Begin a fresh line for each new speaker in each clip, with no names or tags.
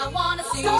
I wanna see.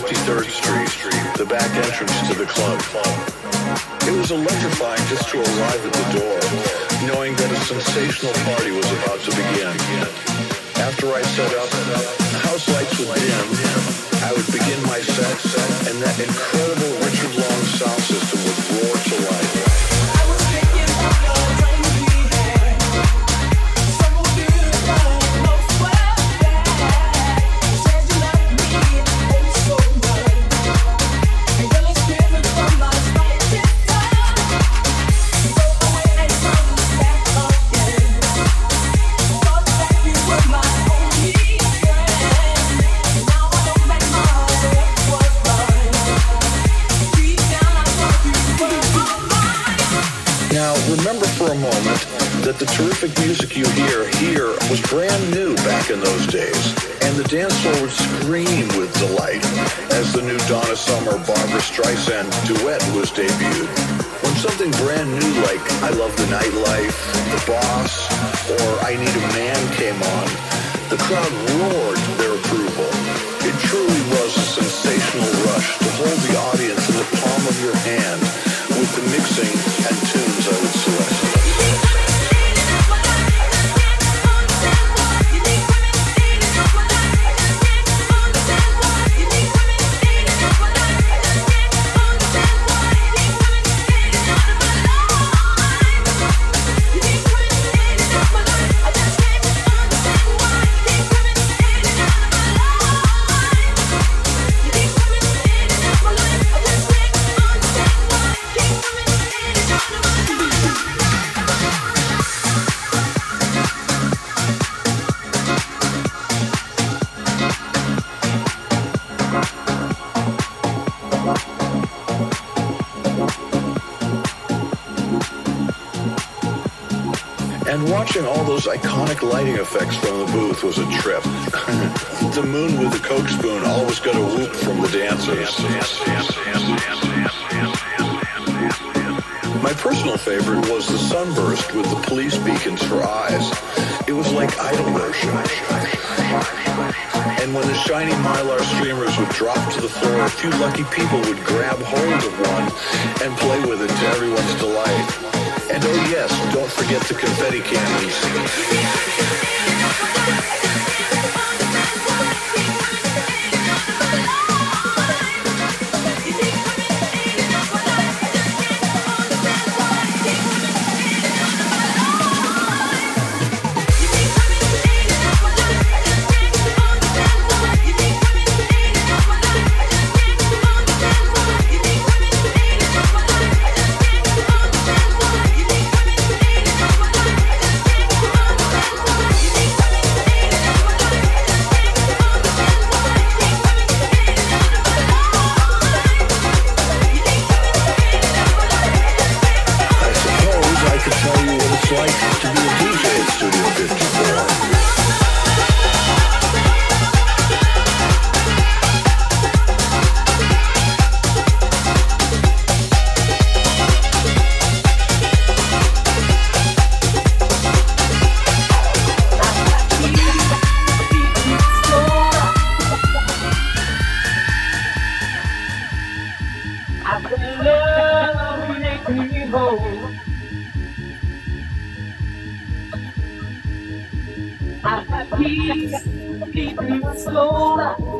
53rd Street, the back entrance to the club. It was electrifying just to arrive at the door, knowing that a sensational party was about to begin. After I set up, house lights would dim. I would begin my set, and that incredible Richard Long sound system would roar to life. terrific music you hear here was brand new back in those days, and the dance floor would scream with delight as the new Donna Summer Barbra Streisand duet was debuted. When something brand new like I Love the Nightlife, The Boss, or I Need a Man came on, the crowd roared their approval. It truly was a sensational rush to hold the audience in the palm of your hand with the mixing and tunes I would select. And watching all those iconic lighting effects from the booth was a trip. the moon with the Coke spoon always got a whoop from the dancers. My personal favorite was the sunburst with the police beacons for eyes. It was like idol worship. And when the shiny mylar streamers would drop to the floor, a few lucky people would grab hold of one and play with it to everyone's delight. And oh yes, don't forget the confetti cannons.
I fell in. I have peace deep in my soul.